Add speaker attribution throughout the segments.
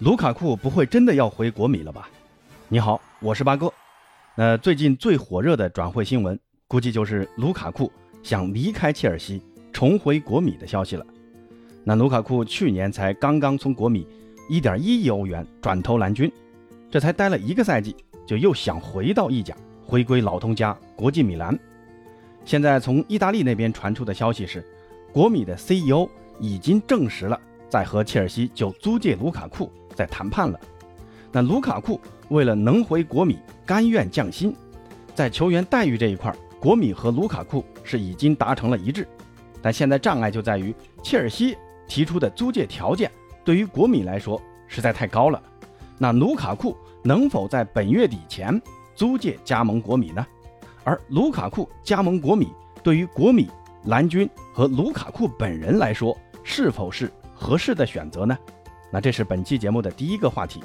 Speaker 1: 卢卡库不会真的要回国米了吧？你好，我是八哥。那最近最火热的转会新闻，估计就是卢卡库想离开切尔西，重回国米的消息了。那卢卡库去年才刚刚从国米一点一亿欧元转投蓝军，这才待了一个赛季，就又想回到意甲，回归老东家国际米兰。现在从意大利那边传出的消息是，国米的 CEO 已经证实了在和切尔西就租借卢卡库。在谈判了，那卢卡库为了能回国米，甘愿降薪，在球员待遇这一块，国米和卢卡库是已经达成了一致，但现在障碍就在于切尔西提出的租借条件对于国米来说实在太高了。那卢卡库能否在本月底前租借加盟国米呢？而卢卡库加盟国米对于国米、蓝军和卢卡库本人来说，是否是合适的选择呢？那这是本期节目的第一个话题，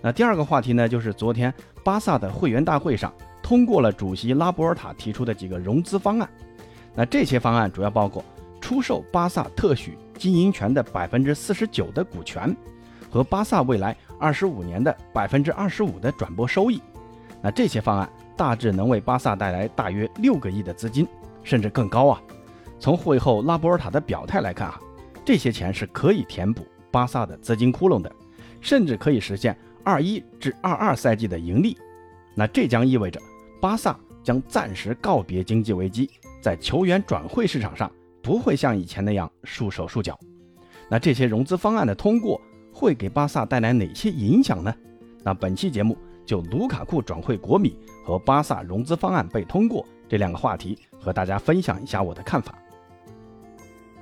Speaker 1: 那第二个话题呢，就是昨天巴萨的会员大会上通过了主席拉波尔塔提出的几个融资方案。那这些方案主要包括出售巴萨特许经营权的百分之四十九的股权，和巴萨未来二十五年的百分之二十五的转播收益。那这些方案大致能为巴萨带来大约六个亿的资金，甚至更高啊。从会后拉波尔塔的表态来看啊，这些钱是可以填补。巴萨的资金窟窿的，甚至可以实现二一至二二赛季的盈利，那这将意味着巴萨将暂时告别经济危机，在球员转会市场上不会像以前那样束手束脚。那这些融资方案的通过会给巴萨带来哪些影响呢？那本期节目就卢卡库转会国米和巴萨融资方案被通过这两个话题和大家分享一下我的看法。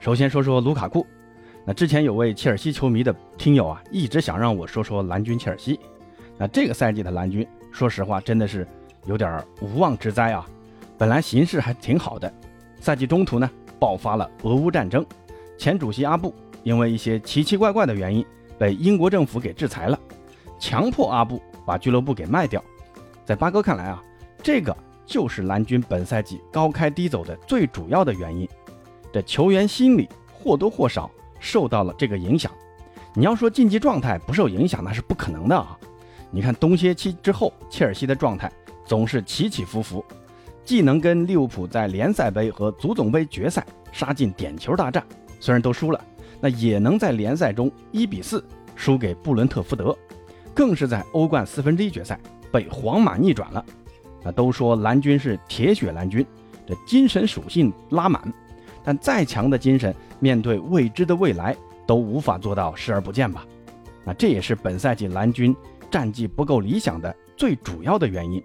Speaker 1: 首先说说卢卡库。那之前有位切尔西球迷的听友啊，一直想让我说说蓝军切尔西。那这个赛季的蓝军，说实话真的是有点无妄之灾啊。本来形势还挺好的，赛季中途呢爆发了俄乌战争，前主席阿布因为一些奇奇怪怪的原因被英国政府给制裁了，强迫阿布把俱乐部给卖掉。在八哥看来啊，这个就是蓝军本赛季高开低走的最主要的原因。这球员心理或多或少。受到了这个影响，你要说竞技状态不受影响，那是不可能的啊！你看冬歇期之后，切尔西的状态总是起起伏伏，既能跟利物浦在联赛杯和足总杯决赛杀进点球大战，虽然都输了，那也能在联赛中一比四输给布伦特福德，更是在欧冠四分之一决赛被皇马逆转了。那都说蓝军是铁血蓝军，这精神属性拉满。但再强的精神，面对未知的未来，都无法做到视而不见吧？那这也是本赛季蓝军战绩不够理想的最主要的原因。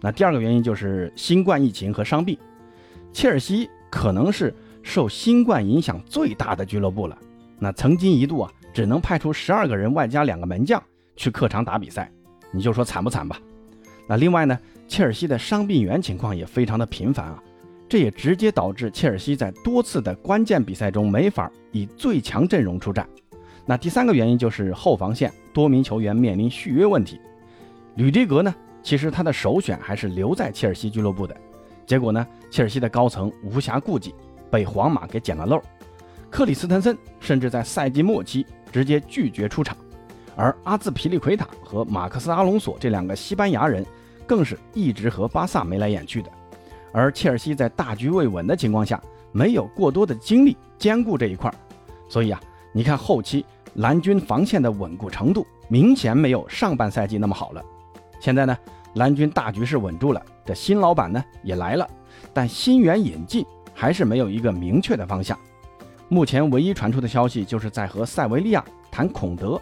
Speaker 1: 那第二个原因就是新冠疫情和伤病。切尔西可能是受新冠影响最大的俱乐部了。那曾经一度啊，只能派出十二个人外加两个门将去客场打比赛，你就说惨不惨吧？那另外呢，切尔西的伤病员情况也非常的频繁啊。这也直接导致切尔西在多次的关键比赛中没法以最强阵容出战。那第三个原因就是后防线多名球员面临续约问题。吕迪格呢，其实他的首选还是留在切尔西俱乐部的，结果呢，切尔西的高层无暇顾及，被皇马给捡了漏。克里斯滕森甚至在赛季末期直接拒绝出场，而阿兹皮利奎塔和马克斯阿隆索这两个西班牙人，更是一直和巴萨眉来眼去的。而切尔西在大局未稳的情况下，没有过多的精力兼顾这一块儿，所以啊，你看后期蓝军防线的稳固程度明显没有上半赛季那么好了。现在呢，蓝军大局是稳住了，这新老板呢也来了，但新援引进还是没有一个明确的方向。目前唯一传出的消息就是在和塞维利亚谈孔德，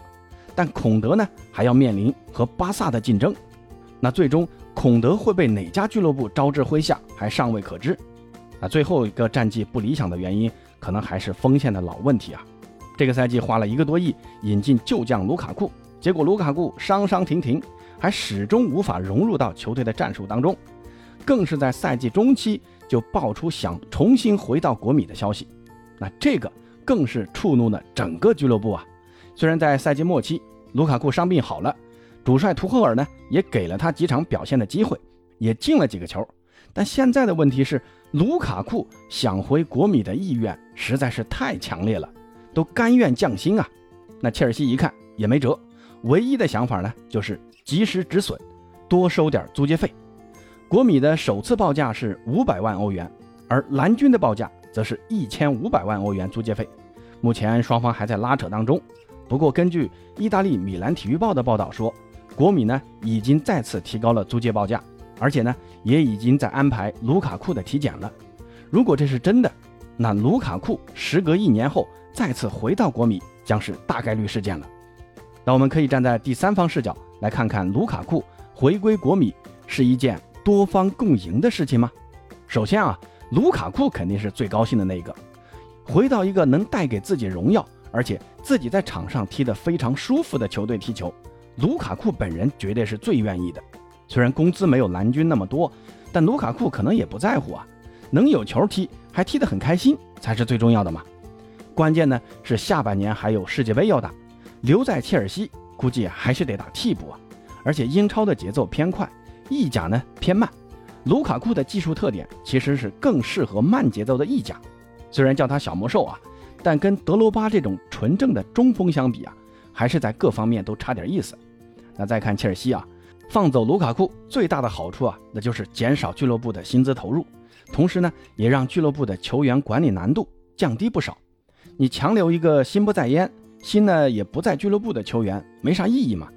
Speaker 1: 但孔德呢还要面临和巴萨的竞争，那最终。孔德会被哪家俱乐部招至麾下，还尚未可知。啊，最后一个战绩不理想的原因，可能还是锋线的老问题啊。这个赛季花了一个多亿引进旧将卢卡库，结果卢卡库伤伤停停，还始终无法融入到球队的战术当中。更是在赛季中期就爆出想重新回到国米的消息，那这个更是触怒了整个俱乐部啊。虽然在赛季末期，卢卡库伤病好了。主帅图赫尔呢，也给了他几场表现的机会，也进了几个球。但现在的问题是，卢卡库想回国米的意愿实在是太强烈了，都甘愿降薪啊。那切尔西一看也没辙，唯一的想法呢，就是及时止损，多收点租借费。国米的首次报价是五百万欧元，而蓝军的报价则是一千五百万欧元租借费。目前双方还在拉扯当中。不过，根据意大利米兰体育报的报道说，国米呢已经再次提高了租借报价，而且呢也已经在安排卢卡库的体检了。如果这是真的，那卢卡库时隔一年后再次回到国米，将是大概率事件了。那我们可以站在第三方视角来看看卢卡库回归国米是一件多方共赢的事情吗？首先啊，卢卡库肯定是最高兴的那一个，回到一个能带给自己荣耀。而且自己在场上踢得非常舒服的球队踢球，卢卡库本人绝对是最愿意的。虽然工资没有蓝军那么多，但卢卡库可能也不在乎啊，能有球踢，还踢得很开心，才是最重要的嘛。关键呢是下半年还有世界杯要打，留在切尔西估计还是得打替补啊。而且英超的节奏偏快，意甲呢偏慢，卢卡库的技术特点其实是更适合慢节奏的意甲。虽然叫他小魔兽啊。但跟德罗巴这种纯正的中锋相比啊，还是在各方面都差点意思。那再看切尔西啊，放走卢卡库最大的好处啊，那就是减少俱乐部的薪资投入，同时呢，也让俱乐部的球员管理难度降低不少。你强留一个心不在焉、心呢也不在俱乐部的球员，没啥意义嘛。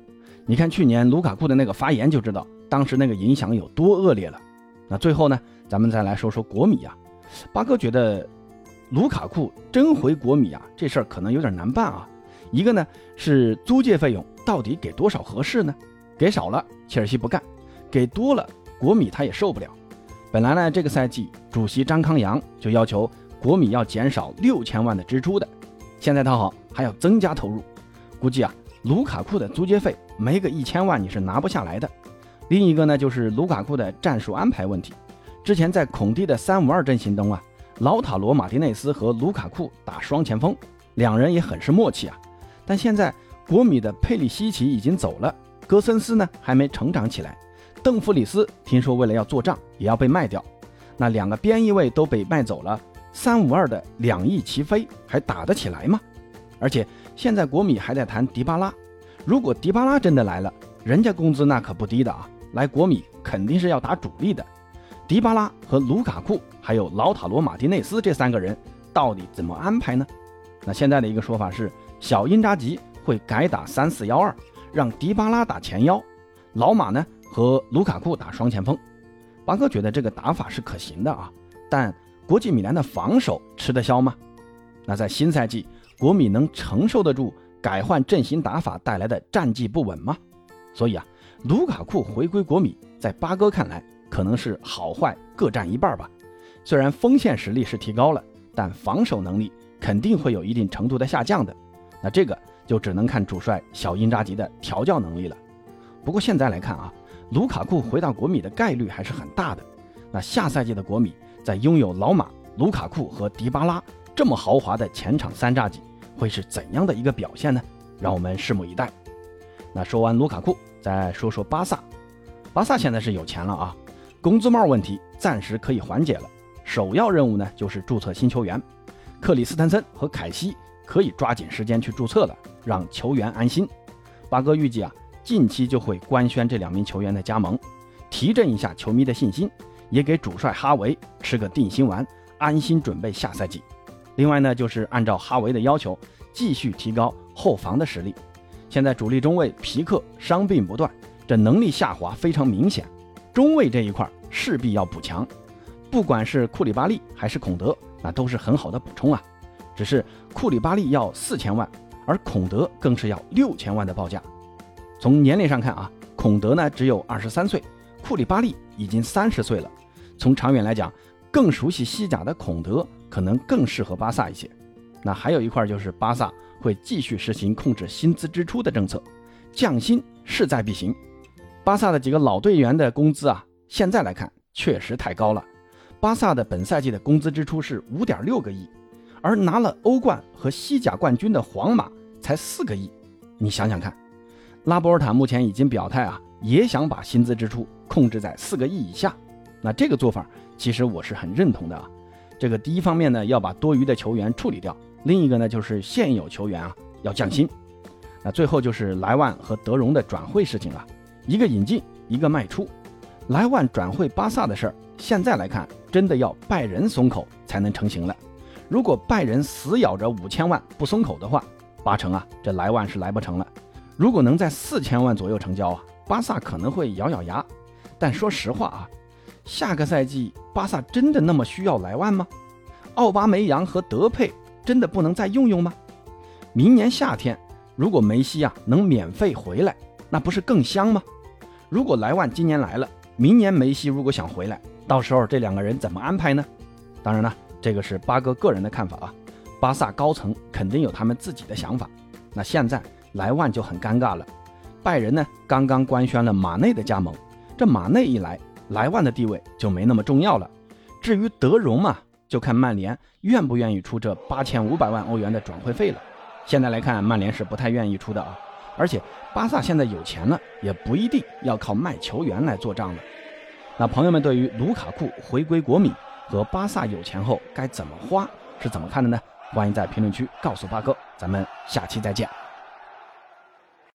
Speaker 1: 你看去年卢卡库的那个发言就知道，当时那个影响有多恶劣了。那最后呢，咱们再来说说国米啊，八哥觉得。卢卡库真回国米啊，这事儿可能有点难办啊。一个呢是租借费用到底给多少合适呢？给少了切尔西不干，给多了国米他也受不了。本来呢这个赛季主席张康阳就要求国米要减少六千万的支出的，现在他好还要增加投入，估计啊卢卡库的租借费没个一千万你是拿不下来的。另一个呢就是卢卡库的战术安排问题，之前在孔蒂的三五二阵型中啊。老塔罗马丁内斯和卢卡库打双前锋，两人也很是默契啊。但现在国米的佩里西奇已经走了，格森斯呢还没成长起来，邓弗里斯听说为了要做账也要被卖掉，那两个边翼位都被卖走了，三五二的两翼齐飞还打得起来吗？而且现在国米还在谈迪巴拉，如果迪巴拉真的来了，人家工资那可不低的啊，来国米肯定是要打主力的。迪巴拉和卢卡库还有老塔罗马丁内斯这三个人到底怎么安排呢？那现在的一个说法是，小因扎吉会改打三四幺二，让迪巴拉打前腰，老马呢和卢卡库打双前锋。巴哥觉得这个打法是可行的啊，但国际米兰的防守吃得消吗？那在新赛季，国米能承受得住改换阵型打法带来的战绩不稳吗？所以啊，卢卡库回归国米，在巴哥看来。可能是好坏各占一半吧。虽然锋线实力是提高了，但防守能力肯定会有一定程度的下降的。那这个就只能看主帅小因扎吉的调教能力了。不过现在来看啊，卢卡库回到国米的概率还是很大的。那下赛季的国米在拥有老马、卢卡库和迪巴拉这么豪华的前场三扎戟，会是怎样的一个表现呢？让我们拭目以待。那说完卢卡库，再说说巴萨。巴萨现在是有钱了啊。工资帽问题暂时可以缓解了，首要任务呢就是注册新球员，克里斯滕森和凯西可以抓紧时间去注册了，让球员安心。八哥预计啊，近期就会官宣这两名球员的加盟，提振一下球迷的信心，也给主帅哈维吃个定心丸，安心准备下赛季。另外呢，就是按照哈维的要求，继续提高后防的实力。现在主力中卫皮克伤病不断，这能力下滑非常明显。中卫这一块势必要补强，不管是库里巴利还是孔德，那都是很好的补充啊。只是库里巴利要四千万，而孔德更是要六千万的报价。从年龄上看啊，孔德呢只有二十三岁，库里巴利已经三十岁了。从长远来讲，更熟悉西甲的孔德可能更适合巴萨一些。那还有一块就是巴萨会继续实行控制薪资支出的政策，降薪势在必行。巴萨的几个老队员的工资啊，现在来看确实太高了。巴萨的本赛季的工资支出是五点六个亿，而拿了欧冠和西甲冠军的皇马才四个亿。你想想看，拉波尔塔目前已经表态啊，也想把薪资支出控制在四个亿以下。那这个做法其实我是很认同的啊。这个第一方面呢，要把多余的球员处理掉；另一个呢，就是现有球员啊要降薪。那最后就是莱万和德容的转会事情了，一个引进，一个卖出。莱万转会巴萨的事儿，现在来看，真的要拜仁松口才能成型了。如果拜仁死咬着五千万不松口的话，八成啊，这莱万是来不成了。如果能在四千万左右成交啊，巴萨可能会咬咬牙。但说实话啊，下个赛季巴萨真的那么需要莱万吗？奥巴梅扬和德佩真的不能再用用吗？明年夏天如果梅西啊能免费回来，那不是更香吗？如果莱万今年来了，明年梅西如果想回来，到时候这两个人怎么安排呢？当然了，这个是八哥个人的看法啊。巴萨高层肯定有他们自己的想法。那现在莱万就很尴尬了。拜仁呢刚刚官宣了马内的加盟，这马内一来，莱万的地位就没那么重要了。至于德容嘛，就看曼联愿不愿意出这八千五百万欧元的转会费了。现在来看，曼联是不太愿意出的啊。而且巴萨现在有钱了，也不一定要靠卖球员来做账了。那朋友们对于卢卡库回归国米和巴萨有钱后该怎么花是怎么看的呢？欢迎在评论区告诉八哥，咱们下期再见。